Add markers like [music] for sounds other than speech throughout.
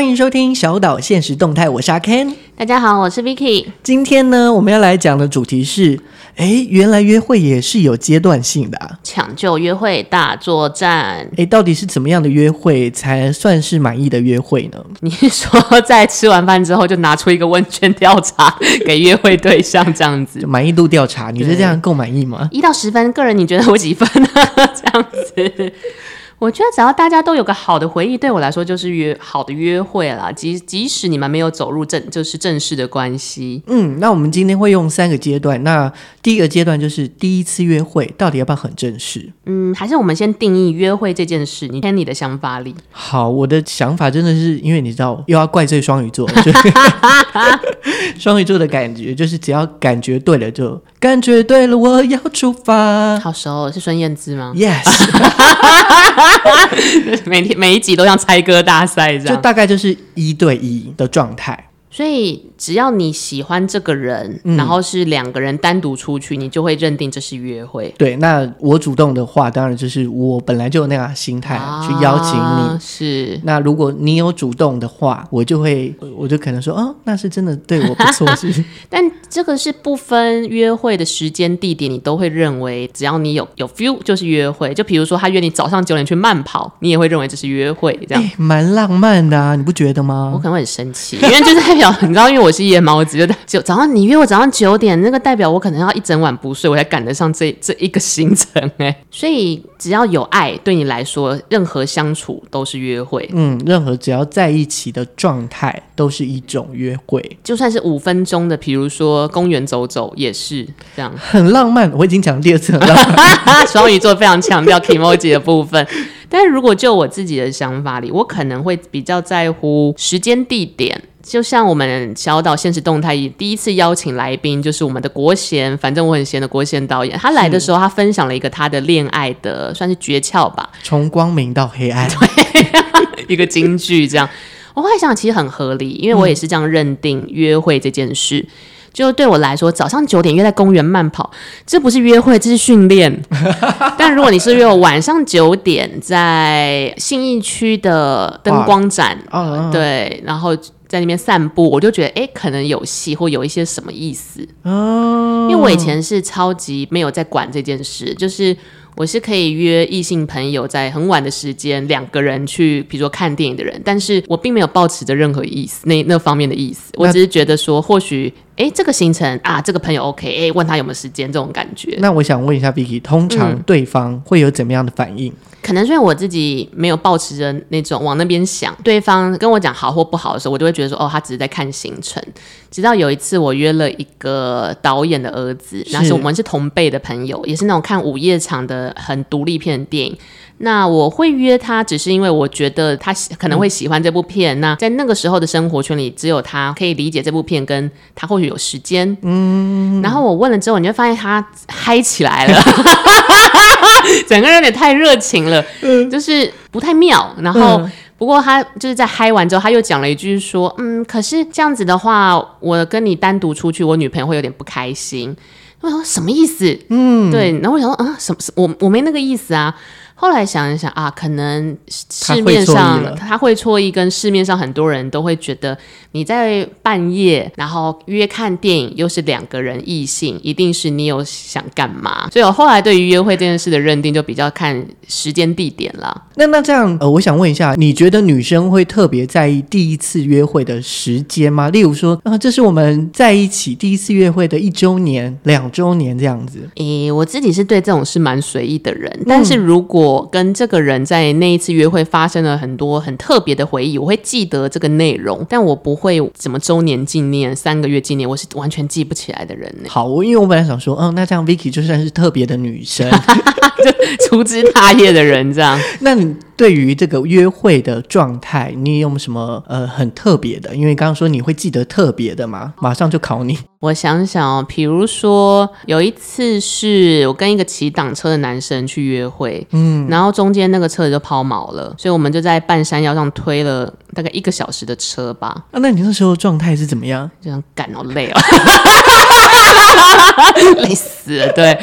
欢迎收听小岛现实动态，我是阿 Ken。大家好，我是 Vicky。今天呢，我们要来讲的主题是：哎，原来约会也是有阶段性的啊！抢救约会大作战。哎，到底是怎么样的约会才算是满意的约会呢？你是说在吃完饭之后就拿出一个问卷调查给约会对象这样子？[laughs] 满意度调查，你觉得这样够满意吗？一到十分，个人你觉得我几分呢？[laughs] 这样子。我觉得只要大家都有个好的回忆，对我来说就是约好的约会啦。即即使你们没有走入正就是正式的关系，嗯，那我们今天会用三个阶段。那第一个阶段就是第一次约会，到底要不要很正式？嗯，还是我们先定义约会这件事？你看你的想法里。好，我的想法真的是因为你知道，又要怪罪双鱼座，[laughs] [laughs] 双鱼座的感觉就是只要感觉对了就感觉对了，我要出发。好熟，是孙燕姿吗？Yes。[laughs] [laughs] 每天每一集都像猜歌大赛这样，就大概就是一对一的状态。所以只要你喜欢这个人，嗯、然后是两个人单独出去，你就会认定这是约会。对，那我主动的话，当然就是我本来就有那样心态、啊、去邀请你。是。那如果你有主动的话，我就会，我就可能说，哦，那是真的对我不错，[laughs] 是？但这个是不分约会的时间地点，你都会认为，只要你有有 feel 就是约会。就比如说，他约你早上九点去慢跑，你也会认为这是约会，这样。蛮浪漫的啊，你不觉得吗？我可能会很生气，因为就是。你知道，因为我是夜猫子，就 [laughs] 就早上你约我早上九点，那个代表我可能要一整晚不睡，我才赶得上这这一个行程哎。所以只要有爱，对你来说，任何相处都是约会。嗯，任何只要在一起的状态都是一种约会，就算是五分钟的，比如说公园走走也是这样，很浪漫。我已经讲第二次很浪漫，[laughs] [laughs] 双鱼座非常强调 kimoji 的部分。但是如果就我自己的想法里，我可能会比较在乎时间地点。就像我们小岛现实动态第一次邀请来宾，就是我们的国贤，反正我很闲的国贤导演。他来的时候，他分享了一个他的恋爱的算是诀窍吧，从光明到黑暗，[laughs] 对，一个金句这样。我后来想，其实很合理，因为我也是这样认定约会这件事。嗯、就对我来说，早上九点约在公园慢跑，这不是约会，这是训练。[laughs] 但如果你是约我晚上九点在信义区的灯光展，哦、对，然后。在那边散步，我就觉得哎、欸，可能有戏或有一些什么意思哦。因为我以前是超级没有在管这件事，就是我是可以约异性朋友在很晚的时间两个人去，比如说看电影的人，但是我并没有抱持着任何意思那那方面的意思，我只是觉得说或许。哎，这个行程啊，这个朋友 OK，哎，问他有没有时间，这种感觉。那我想问一下 Vicky，通常对方会有怎么样的反应？嗯、可能是因为我自己没有保持着那种往那边想，对方跟我讲好或不好的时候，我就会觉得说，哦，他只是在看行程。直到有一次，我约了一个导演的儿子，那是我们是同辈的朋友，也是那种看午夜场的很独立片的电影。那我会约他，只是因为我觉得他可能会喜欢这部片。嗯、那在那个时候的生活圈里，只有他可以理解这部片，跟他或许有时间。嗯。然后我问了之后，你就发现他嗨起来了，[laughs] 整个人有点太热情了，嗯、就是不太妙。然后，嗯、不过他就是在嗨完之后，他又讲了一句说：“嗯，可是这样子的话，我跟你单独出去，我女朋友会有点不开心。”我说什么意思？嗯，对。然后我想说，啊，什么？我我没那个意思啊。后来想一想啊，可能市面上他会错意，跟市面上很多人都会觉得你在半夜然后约看电影，又是两个人异性，一定是你有想干嘛。所以我后来对于约会这件事的认定就比较看时间地点了。那那这样呃，我想问一下，你觉得女生会特别在意第一次约会的时间吗？例如说啊、呃，这是我们在一起第一次约会的一周年、两周年这样子。诶，我自己是对这种事蛮随意的人，但是如果我跟这个人在那一次约会发生了很多很特别的回忆，我会记得这个内容，但我不会什么周年纪念、三个月纪念，我是完全记不起来的人。好，我因为我本来想说，嗯，那这样 Vicky 就算是特别的女生，就粗枝大叶的人这样。那你对于这个约会的状态，你有没有什么呃很特别的？因为刚刚说你会记得特别的嘛，马上就考你。我想想哦，比如说有一次是我跟一个骑挡车的男生去约会，嗯，然后中间那个车子就抛锚了，所以我们就在半山腰上推了大概一个小时的车吧。啊，那你那时候状态是怎么样？就想赶到累哦，[laughs] 累死了，对。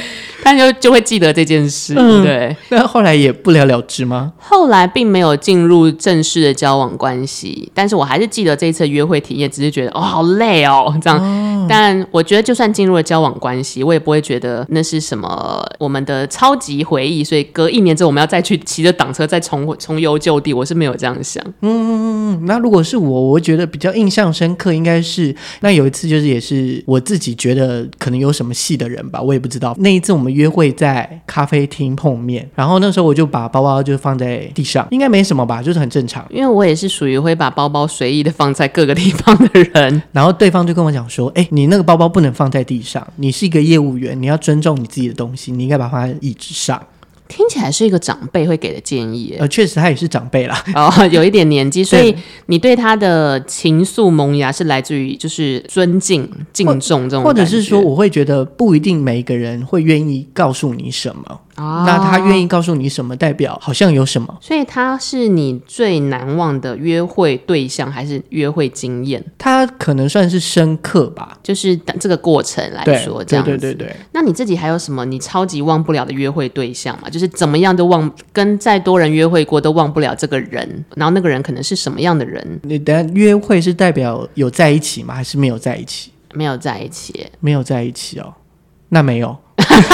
但就就会记得这件事。嗯、对，那后来也不了了之吗？后来并没有进入正式的交往关系，但是我还是记得这一次约会体验，只是觉得哦，好累哦，这样。哦、但我觉得，就算进入了交往关系，我也不会觉得那是什么我们的超级回忆。所以隔一年之后，我们要再去骑着挡车再重 [laughs] 重游旧地，我是没有这样想。嗯，那如果是我，我觉得比较印象深刻，应该是那有一次，就是也是我自己觉得可能有什么戏的人吧，我也不知道。那一次我们约会在咖啡厅碰面，然后那时候我就把包包就放在地上，应该没什么吧，就是很正常。因为我也是属于会把包包随意的放在各个地方的人，然后对方就跟我讲说：“哎，你那个包包不能放在地上，你是一个业务员，你要尊重你自己的东西，你应该把它放在椅子上。”听起来是一个长辈会给的建议，呃，确实他也是长辈啦，哦，[laughs] 有一点年纪，所以你对他的情愫萌芽是来自于就是尊敬、敬重这种，或者是说，我会觉得不一定每一个人会愿意告诉你什么。哦、那他愿意告诉你什么，代表好像有什么。所以他是你最难忘的约会对象，还是约会经验？他可能算是深刻吧，就是这个过程来说，这样子。对对对对。那你自己还有什么你超级忘不了的约会对象吗？就是怎么样都忘，跟再多人约会过都忘不了这个人。然后那个人可能是什么样的人？你等下约会是代表有在一起吗？还是没有在一起？没有在一起，没有在一起哦。那没有。[laughs]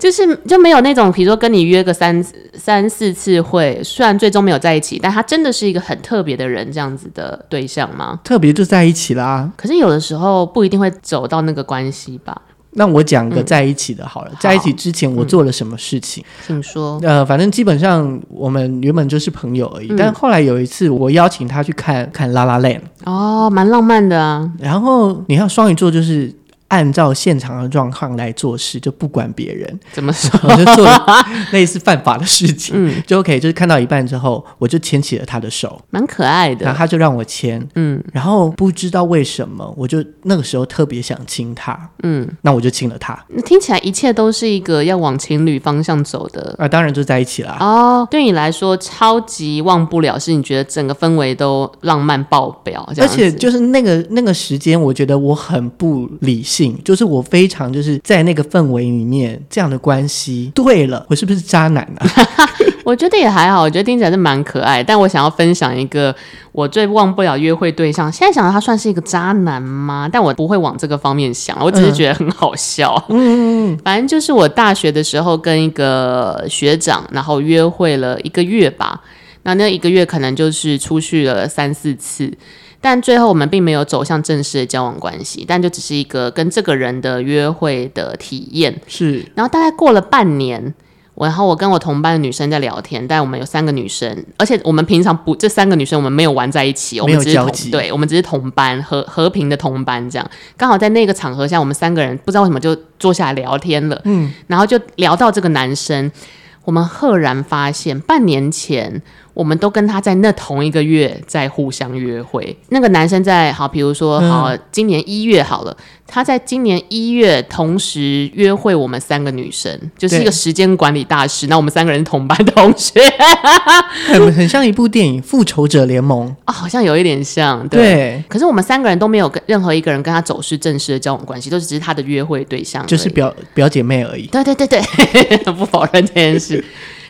就是就没有那种，比如说跟你约个三三四次会，虽然最终没有在一起，但他真的是一个很特别的人，这样子的对象吗？特别就在一起啦。可是有的时候不一定会走到那个关系吧。那我讲个在一起的好了，嗯、在一起之前我做了什么事情？请说。呃，反正基本上我们原本就是朋友而已，嗯、但后来有一次我邀请他去看看《La La Land》，哦，蛮浪漫的啊。然后你看双鱼座就是。按照现场的状况来做事，就不管别人怎么说，我就做 [laughs] 类似犯法的事情，嗯，就 OK。就是看到一半之后，我就牵起了他的手，蛮可爱的。然后他就让我牵，嗯，然后不知道为什么，我就那个时候特别想亲他，嗯，那我就亲了他。那听起来一切都是一个要往情侣方向走的啊，当然就在一起了。哦，对你来说超级忘不了，是你觉得整个氛围都浪漫爆表，而且就是那个那个时间，我觉得我很不理性。就是我非常就是在那个氛围里面这样的关系，对了，我是不是渣男呢、啊？[laughs] 我觉得也还好，我觉得听起来是蛮可爱。但我想要分享一个我最忘不了约会对象，现在想到他算是一个渣男吗？但我不会往这个方面想，我只是觉得很好笑。嗯，反正就是我大学的时候跟一个学长，然后约会了一个月吧。那那一个月可能就是出去了三四次。但最后我们并没有走向正式的交往关系，但就只是一个跟这个人的约会的体验。是，然后大概过了半年，我然后我跟我同班的女生在聊天，但我们有三个女生，而且我们平常不这三个女生我们没有玩在一起，我们只是同对，我们只是同班和和平的同班这样。刚好在那个场合下，我们三个人不知道为什么就坐下来聊天了，嗯，然后就聊到这个男生，我们赫然发现半年前。我们都跟他在那同一个月在互相约会。那个男生在好，比如说好，今年一月好了，他在今年一月同时约会我们三个女生，就是一个时间管理大师。那我们三个人同班同学，很很像一部电影《复仇者联盟》哦，好像有一点像。对，对，可是我们三个人都没有跟任何一个人跟他走是正式的交往关系，都只是他的约会对象，就是表表姐妹而已。对对对对，[laughs] 不否认这件事。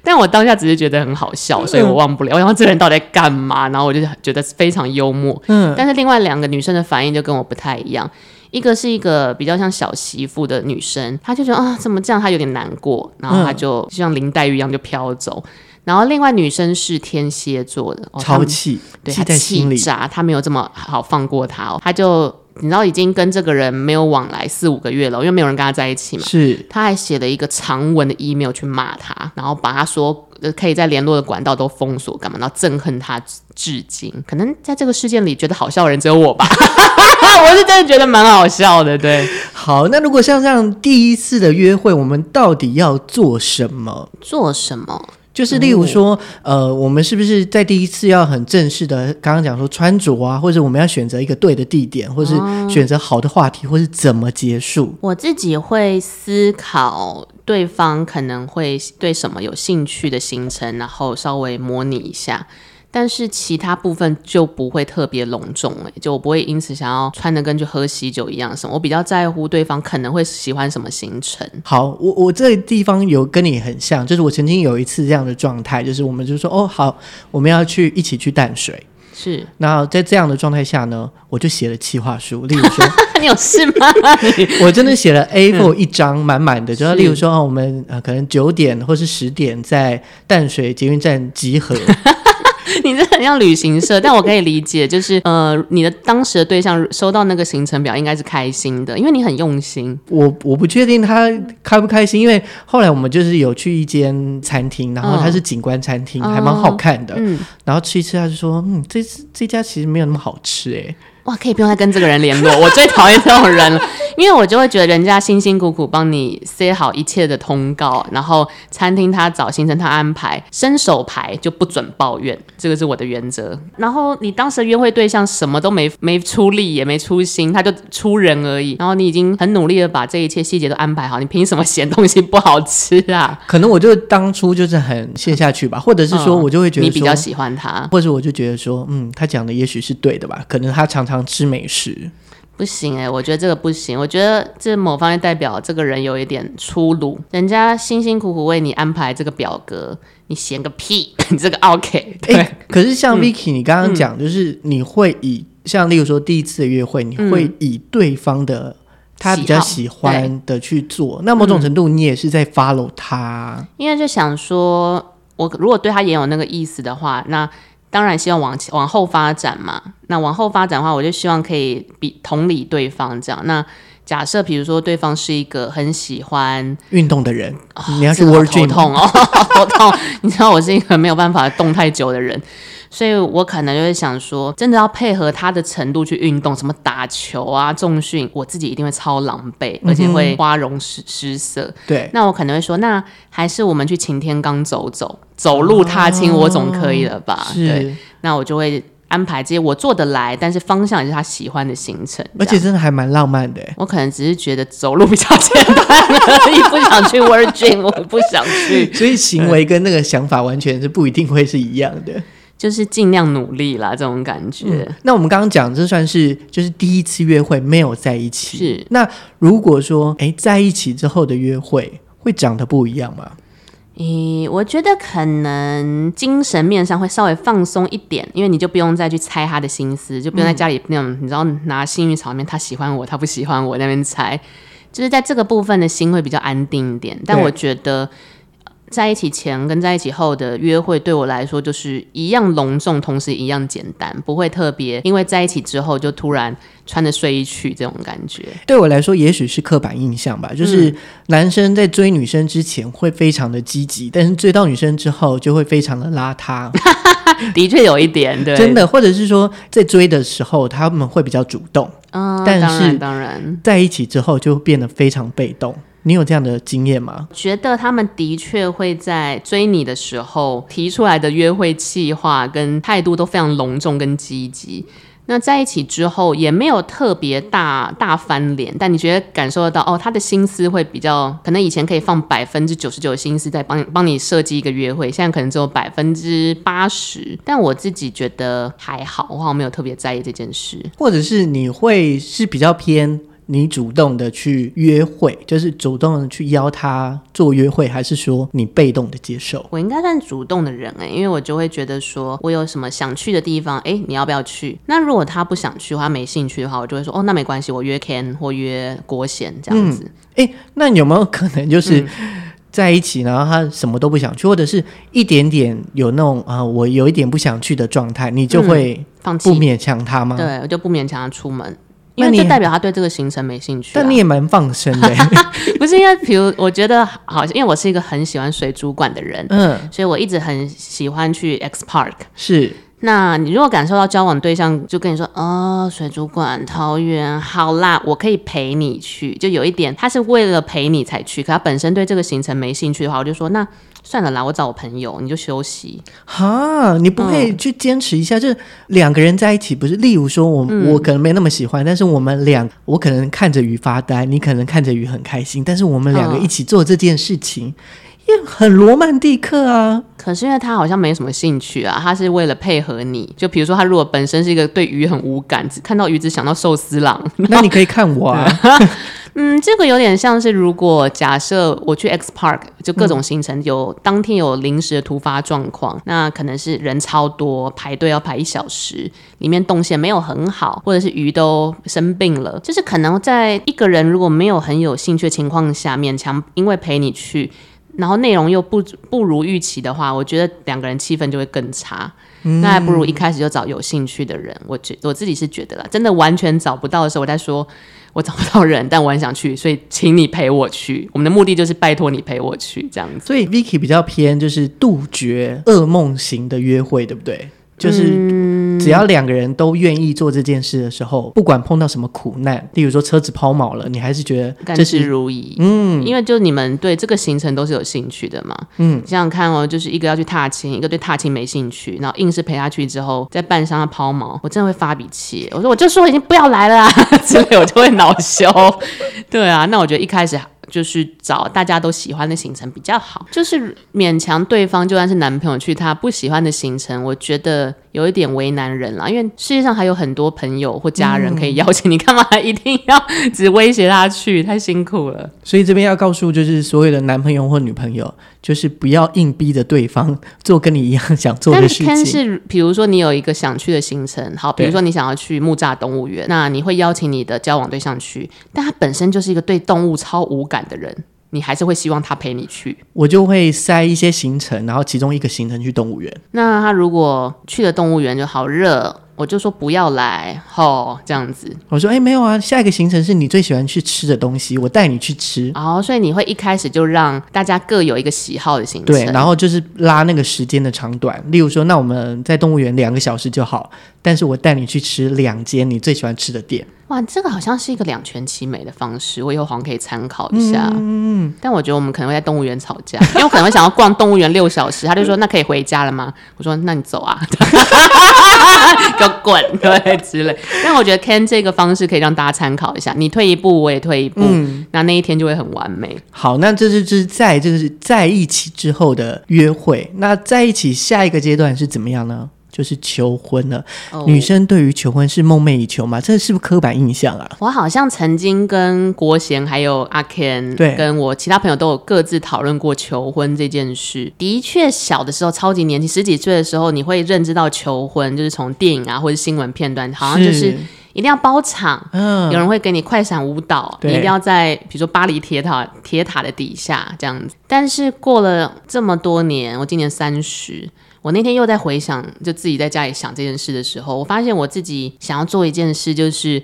但我当下只是觉得很好笑，所以我忘不了。我想这个人到底在干嘛？然后我就觉得非常幽默。嗯，但是另外两个女生的反应就跟我不太一样。一个是一个比较像小媳妇的女生，她就觉得啊，怎么这样？她有点难过，然后她就像林黛玉一样就飘走。然后另外女生是天蝎座的，超气，对，她气炸，她没有这么好放过她哦，她就。你知道已经跟这个人没有往来四五个月了，因为没有人跟他在一起嘛。是，他还写了一个长文的 email 去骂他，然后把他说可以在联络的管道都封锁干嘛，然后憎恨他至今。可能在这个事件里觉得好笑的人只有我吧，[laughs] 我是真的觉得蛮好笑的。对，好，那如果像这样第一次的约会，我们到底要做什么？做什么？就是例如说，嗯、呃，我们是不是在第一次要很正式的，刚刚讲说穿着啊，或者我们要选择一个对的地点，或是选择好的话题，或是怎么结束？我自己会思考对方可能会对什么有兴趣的行程，然后稍微模拟一下。但是其他部分就不会特别隆重哎，就我不会因此想要穿的跟去喝喜酒一样什么。我比较在乎对方可能会喜欢什么行程。好，我我这个地方有跟你很像，就是我曾经有一次这样的状态，就是我们就说哦好，我们要去一起去淡水。是，那在这样的状态下呢，我就写了企划书。例如说，[laughs] 你有事吗？我真的写了 [laughs] A4 一张满满的，嗯、就例如说哦，我们呃可能九点或是十点在淡水捷运站集合。[laughs] 你这很像旅行社，但我可以理解，就是呃，你的当时的对象收到那个行程表应该是开心的，因为你很用心。我我不确定他开不开心，因为后来我们就是有去一间餐厅，然后它是景观餐厅，哦、还蛮好看的。嗯，然后吃一吃，他就说，嗯，这这家其实没有那么好吃，诶。哇，可以不用再跟这个人联络，[laughs] 我最讨厌这种人了，因为我就会觉得人家辛辛苦苦帮你塞好一切的通告，然后餐厅他找行程他安排，伸手牌就不准抱怨，这个是我的原则。然后你当时的约会对象什么都没没出力也没出心，他就出人而已。然后你已经很努力的把这一切细节都安排好，你凭什么嫌东西不好吃啊？可能我就当初就是很陷下去吧，或者是说我就会觉得、嗯、你比较喜欢他，或者我就觉得说，嗯，他讲的也许是对的吧，可能他常常。常吃美食不行哎、欸，我觉得这个不行。我觉得这某方面代表这个人有一点粗鲁。人家辛辛苦苦为你安排这个表格，你嫌个屁！你 [laughs] 这个 OK 对、欸。可是像 Vicky，你刚刚讲，就是你会以、嗯、像例如说第一次的约会，你会以对方的他比较喜欢的去做。那某种程度，你也是在 follow 他。因为就想说，我如果对他也有那个意思的话，那。当然希望往往后发展嘛。那往后发展的话，我就希望可以比同理对方这样。那假设比如说对方是一个很喜欢运动的人，哦、你要是头痛哦，头痛。你知道我是一个没有办法动太久的人。所以我可能就会想说，真的要配合他的程度去运动，什么打球啊、重训，我自己一定会超狼狈，而且会花容失失色。对，那我可能会说，那还是我们去擎天岗走走，走路踏青，我总可以了吧？哦、对，那我就会安排这些我做得来，但是方向也是他喜欢的行程，而且真的还蛮浪漫的。我可能只是觉得走路比较简单而已，不想去 Gym，我不想去。[laughs] 所以行为跟那个想法完全是不一定会是一样的。就是尽量努力啦，这种感觉。嗯、那我们刚刚讲，这算是就是第一次约会没有在一起。是。那如果说，哎，在一起之后的约会会长得不一样吗？诶，我觉得可能精神面上会稍微放松一点，因为你就不用再去猜他的心思，就不用在家里那种、嗯、你知道拿幸运草面，他喜欢我，他不喜欢我那边猜，就是在这个部分的心会比较安定一点。但我觉得。在一起前跟在一起后的约会，对我来说就是一样隆重，同时一样简单，不会特别因为在一起之后就突然穿着睡衣去这种感觉。对我来说，也许是刻板印象吧，就是男生在追女生之前会非常的积极，但是追到女生之后就会非常的邋遢。[laughs] 的确有一点，对，真的，或者是说在追的时候他们会比较主动，嗯，但是当然在一起之后就变得非常被动。你有这样的经验吗？觉得他们的确会在追你的时候提出来的约会计划跟态度都非常隆重跟积极。那在一起之后也没有特别大大翻脸，但你觉得感受得到哦，他的心思会比较可能以前可以放百分之九十九的心思在帮你帮你设计一个约会，现在可能只有百分之八十。但我自己觉得还好，我好像没有特别在意这件事。或者是你会是比较偏。你主动的去约会，就是主动的去邀他做约会，还是说你被动的接受？我应该算主动的人哎、欸，因为我就会觉得说，我有什么想去的地方，哎、欸，你要不要去？那如果他不想去，他没兴趣的话，我就会说，哦，那没关系，我约 Ken 或约国贤这样子。哎、嗯欸，那你有没有可能就是在一起，然后他什么都不想去，或者是一点点有那种啊、呃，我有一点不想去的状态，你就会放弃不勉强他吗？对，我就不勉强他出门。因为这代表他对这个行程没兴趣、啊，但你也蛮放生的，[laughs] 不是因为，比如我觉得好像，因为我是一个很喜欢水族馆的人，嗯，所以我一直很喜欢去 X Park。是，那你如果感受到交往对象就跟你说，哦，水族馆、桃园，好啦，我可以陪你去，就有一点他是为了陪你才去，可他本身对这个行程没兴趣的话，我就说那。算了啦，我找我朋友，你就休息。哈，你不会去坚持一下？嗯、就是两个人在一起，不是？例如说我，我可能没那么喜欢，但是我们俩，我可能看着鱼发呆，你可能看着鱼很开心，但是我们两个一起做这件事情，也很罗曼蒂克啊。可是因为他好像没什么兴趣啊，他是为了配合你。就比如说，他如果本身是一个对鱼很无感，只看到鱼只想到寿司郎，[laughs] 那你可以看我啊。[laughs] 嗯，这个有点像是，如果假设我去 X Park，就各种行程有、嗯、当天有临时的突发状况，那可能是人超多，排队要排一小时，里面动线没有很好，或者是鱼都生病了，就是可能在一个人如果没有很有兴趣的情况下，勉强因为陪你去，然后内容又不不如预期的话，我觉得两个人气氛就会更差。嗯、那还不如一开始就找有兴趣的人。我觉我自己是觉得啦，真的完全找不到的时候，我在说。我找不到人，但我很想去，所以请你陪我去。我们的目的就是拜托你陪我去，这样子。所以 Vicky 比较偏就是杜绝噩梦型的约会，对不对？就是只要两个人都愿意做这件事的时候，不管碰到什么苦难，例如说车子抛锚了，你还是觉得甘之如飴。嗯，因为就你们对这个行程都是有兴趣的嘛。嗯，想想看哦，就是一个要去踏青，一个对踏青没兴趣，然后硬是陪他去之后，在半山上抛锚，我真的会发脾气。我说我就说已经不要来了啊，之类我就会恼羞。对啊，那我觉得一开始。就是找大家都喜欢的行程比较好，就是勉强对方就算是男朋友去他不喜欢的行程，我觉得有一点为难人了。因为世界上还有很多朋友或家人可以邀请，嗯、你干嘛一定要只威胁他去？太辛苦了。所以这边要告诉就是所有的男朋友或女朋友，就是不要硬逼着对方做跟你一样想做的事情。但是，比如说你有一个想去的行程，好，比如说你想要去木栅动物园，那你会邀请你的交往对象去，但他本身就是一个对动物超无感的人，你还是会希望他陪你去？我就会塞一些行程，然后其中一个行程去动物园。那他如果去了动物园就好热。我就说不要来，吼，这样子。我说，哎、欸，没有啊，下一个行程是你最喜欢去吃的东西，我带你去吃。哦，所以你会一开始就让大家各有一个喜好的行程。对，然后就是拉那个时间的长短。例如说，那我们在动物园两个小时就好，但是我带你去吃两间你最喜欢吃的店。哇，这个好像是一个两全其美的方式，我以后好像可以参考一下。嗯，但我觉得我们可能会在动物园吵架，因为我可能会想要逛动物园六小时，他就说那可以回家了吗？我说那你走啊，[laughs] 给我滚，对之类。但我觉得 Ken 这个方式可以让大家参考一下，你退一步，我也退一步，嗯，那那一天就会很完美。好，那这就是在这个是在一起之后的约会，那在一起下一个阶段是怎么样呢？就是求婚了，oh. 女生对于求婚是梦寐以求嘛？这是不是刻板印象啊？我好像曾经跟国贤还有阿 Ken，对，跟我其他朋友都有各自讨论过求婚这件事。的确，小的时候超级年轻，十几岁的时候，你会认知到求婚就是从电影啊或者新闻片段，好像就是一定要包场，嗯，有人会给你快闪舞蹈，你一定要在比如说巴黎铁塔铁塔的底下这样子。但是过了这么多年，我今年三十。我那天又在回想，就自己在家里想这件事的时候，我发现我自己想要做一件事，就是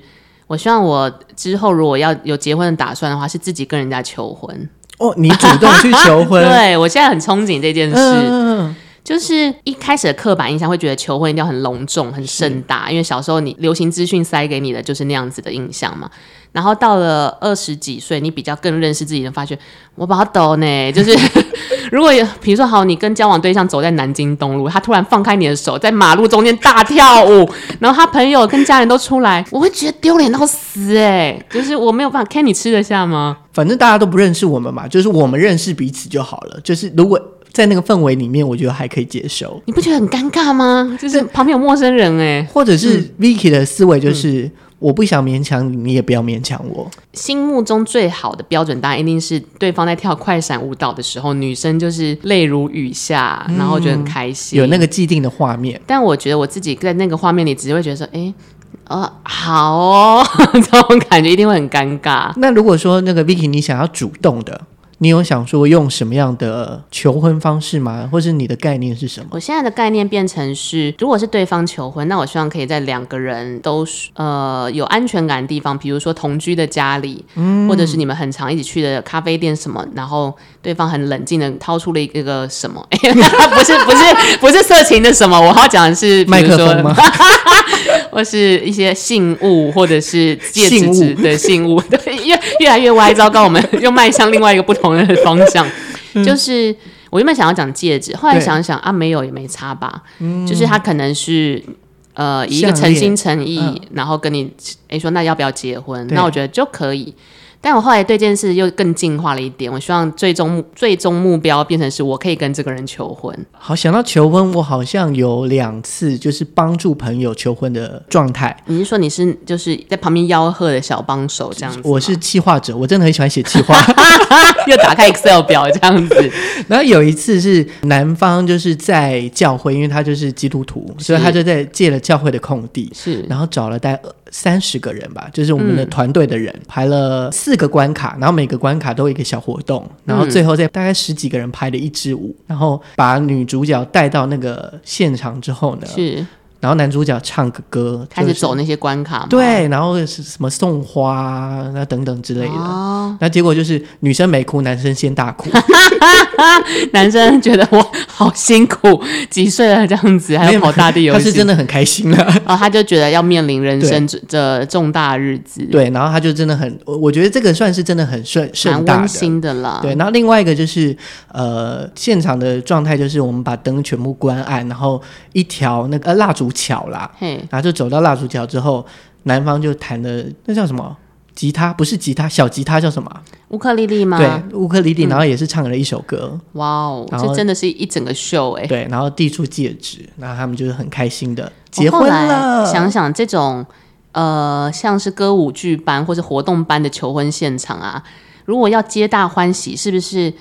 我希望我之后如果要有结婚的打算的话，是自己跟人家求婚。哦，你主动去求婚？[laughs] 对，我现在很憧憬这件事。嗯就是一开始的刻板印象会觉得求婚一定要很隆重、很盛大，因为小时候你流行资讯塞给你的就是那样子的印象嘛。然后到了二十几岁，你比较更认识自己的，发觉我把它抖呢。就是 [laughs] 如果有，比如说好，你跟交往对象走在南京东路，他突然放开你的手，在马路中间大跳舞，然后他朋友跟家人都出来，我会觉得丢脸到死哎！就是我没有办法看你吃得下吗？反正大家都不认识我们嘛，就是我们认识彼此就好了。就是如果。在那个氛围里面，我觉得还可以接受。你不觉得很尴尬吗？就是旁边有陌生人哎，或者是 Vicky 的思维就是、嗯、我不想勉强你，你也不要勉强我。心目中最好的标准答案一定是对方在跳快闪舞蹈的时候，女生就是泪如雨下，然后觉得很开心，有那个既定的画面。但我觉得我自己在那个画面里，只会觉得说，哎、欸，呃，好哦，[laughs] 这种感觉一定会很尴尬。那如果说那个 Vicky 你想要主动的。你有想说用什么样的求婚方式吗？或是你的概念是什么？我现在的概念变成是，如果是对方求婚，那我希望可以在两个人都呃有安全感的地方，比如说同居的家里，嗯，或者是你们很常一起去的咖啡店什么，然后对方很冷静的掏出了一个什么，[laughs] 不是不是不是色情的什么，我要讲的是麦克风吗？[laughs] 或是一些信物，或者是戒指指的信物，对，[laughs] 越越来越歪，糟糕，我们 [laughs] 又迈向另外一个不同的方向。嗯、就是我原本想要讲戒指，后来想想啊，没有也没差吧。嗯、就是他可能是呃以一个诚心诚意，嗯、然后跟你哎说那要不要结婚？那我觉得就可以。但我后来对这件事又更进化了一点，我希望最终目最终目标变成是我可以跟这个人求婚。好，想到求婚，我好像有两次就是帮助朋友求婚的状态。你是说你是就是在旁边吆喝的小帮手这样子？我是企划者，我真的很喜欢写企划，[laughs] 又打开 Excel 表这样子。然后有一次是男方就是在教会，因为他就是基督徒，所以他就在借了教会的空地，是，然后找了大概三十个人吧，就是我们的团队的人，嗯、排了四个关卡，然后每个关卡都有一个小活动，然后最后再大概十几个人拍了一支舞，然后把女主角带到那个现场之后呢，是。然后男主角唱个歌，开始走那些关卡吗？对，然后是什么送花那等等之类的。哦、那结果就是女生没哭，男生先大哭。[laughs] 男生觉得我好辛苦，几岁了这样子还要跑大地游戏，他是真的很开心了。然后他就觉得要面临人生的重大日子。对，然后他就真的很，我觉得这个算是真的很顺顺大的，温馨的啦。对，然后另外一个就是呃，现场的状态就是我们把灯全部关暗，然后一条那个蜡烛。巧啦，嘿，然后就走到蜡烛桥之后，男方就弹的那叫什么吉他？不是吉他，小吉他叫什么？乌克丽丽吗？对，乌克丽丽，然后也是唱了一首歌。嗯、哇哦，这真的是一整个秀哎。对，然后递出戒指，然后他们就是很开心的结婚了。想想这种呃，像是歌舞剧班或者活动班的求婚现场啊，如果要皆大欢喜，是不是？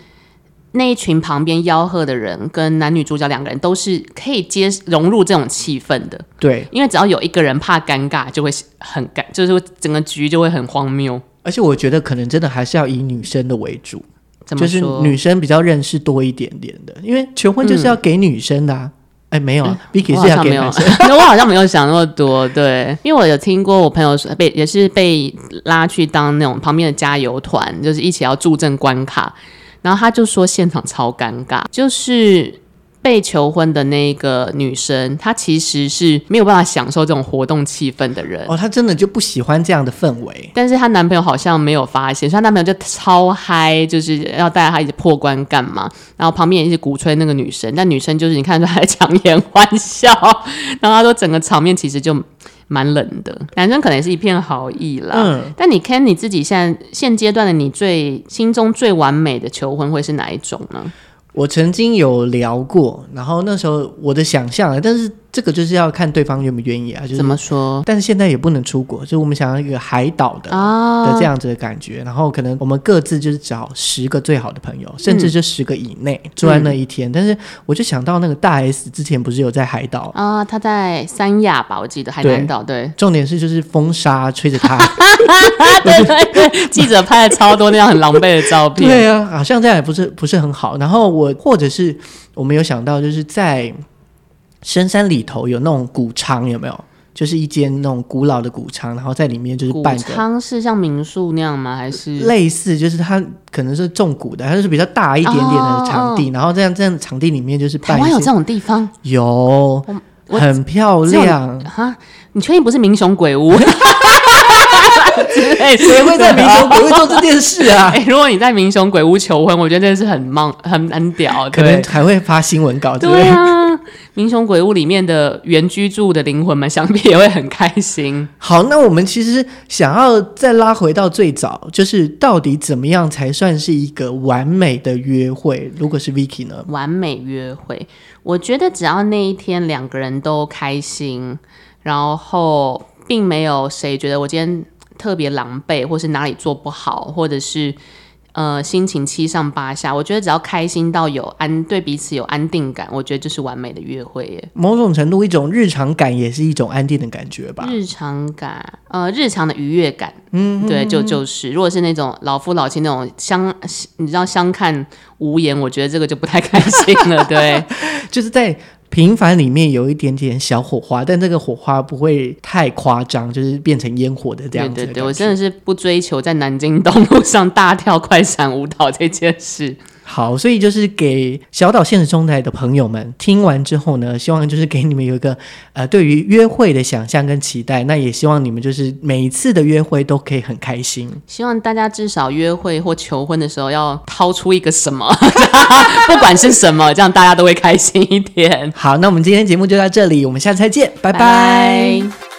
那一群旁边吆喝的人，跟男女主角两个人都是可以接融入这种气氛的。对，因为只要有一个人怕尴尬，就会很尴，就是整个局就会很荒谬。而且我觉得可能真的还是要以女生的为主？就是女生比较认识多一点点的，因为求婚就是要给女生的啊。哎、嗯，没有啊，Vicky 是要给男生。[laughs] 那我好像没有想那么多，对，因为我有听过我朋友说被也是被拉去当那种旁边的加油团，就是一起要助阵关卡。然后他就说现场超尴尬，就是被求婚的那个女生，她其实是没有办法享受这种活动气氛的人。哦，她真的就不喜欢这样的氛围。但是她男朋友好像没有发现，所以她男朋友就超嗨，就是要带她一起破关干嘛？然后旁边也一直鼓吹那个女生，但女生就是你看出来强颜欢笑。[laughs] 然后她说整个场面其实就。蛮冷的，男生可能也是一片好意啦。嗯，但你看你自己现在现阶段的你最心中最完美的求婚会是哪一种呢？我曾经有聊过，然后那时候我的想象，但是。这个就是要看对方愿不愿意啊，就是怎么说？但是现在也不能出国，就我们想要一个海岛的、哦、的这样子的感觉，然后可能我们各自就是找十个最好的朋友，甚至就十个以内住在那一天。嗯、但是我就想到那个大 S 之前不是有在海岛啊？他在三亚吧，我记得海南岛。对，重点是就是风沙吹着他，[laughs] 对对对，记者拍了超多那样很狼狈的照片。对啊，好像这样也不是不是很好。然后我或者是我们有想到就是在。深山里头有那种谷仓，有没有？就是一间那种古老的谷仓，然后在里面就是办。谷仓是像民宿那样吗？还是类似？就是它可能是种谷的，它就是比较大一点点的场地，哦、然后这样这样场地里面就是办。台湾有这种地方？有，很漂亮。哈，你确定不是民雄鬼屋？[laughs] 哎，谁会在民雄鬼屋做这件事啊？[laughs] 哎，如果你在民雄鬼屋求婚，我觉得真的是很棒，很很屌，可能还会发新闻稿。对啊，民雄鬼屋里面的原居住的灵魂们，想必也会很开心。好，那我们其实想要再拉回到最早，就是到底怎么样才算是一个完美的约会？如果是 Vicky 呢？完美约会，我觉得只要那一天两个人都开心，然后并没有谁觉得我今天。特别狼狈，或是哪里做不好，或者是呃心情七上八下，我觉得只要开心到有安，对彼此有安定感，我觉得就是完美的约会耶。某种程度，一种日常感也是一种安定的感觉吧。日常感，呃，日常的愉悦感，嗯对，就就是，如果是那种老夫老妻那种相，你知道相看无言，我觉得这个就不太开心了。对，[laughs] 就是在。平凡里面有一点点小火花，但这个火花不会太夸张，就是变成烟火的这样子。对对对，我真的是不追求在南京东路上大跳 [laughs] 快闪舞蹈这件事。好，所以就是给小岛现实中台的朋友们听完之后呢，希望就是给你们有一个呃对于约会的想象跟期待。那也希望你们就是每一次的约会都可以很开心。希望大家至少约会或求婚的时候要掏出一个什么，不管是什么，这样大家都会开心一点。好，那我们今天节目就到这里，我们下次再见，拜拜。拜拜。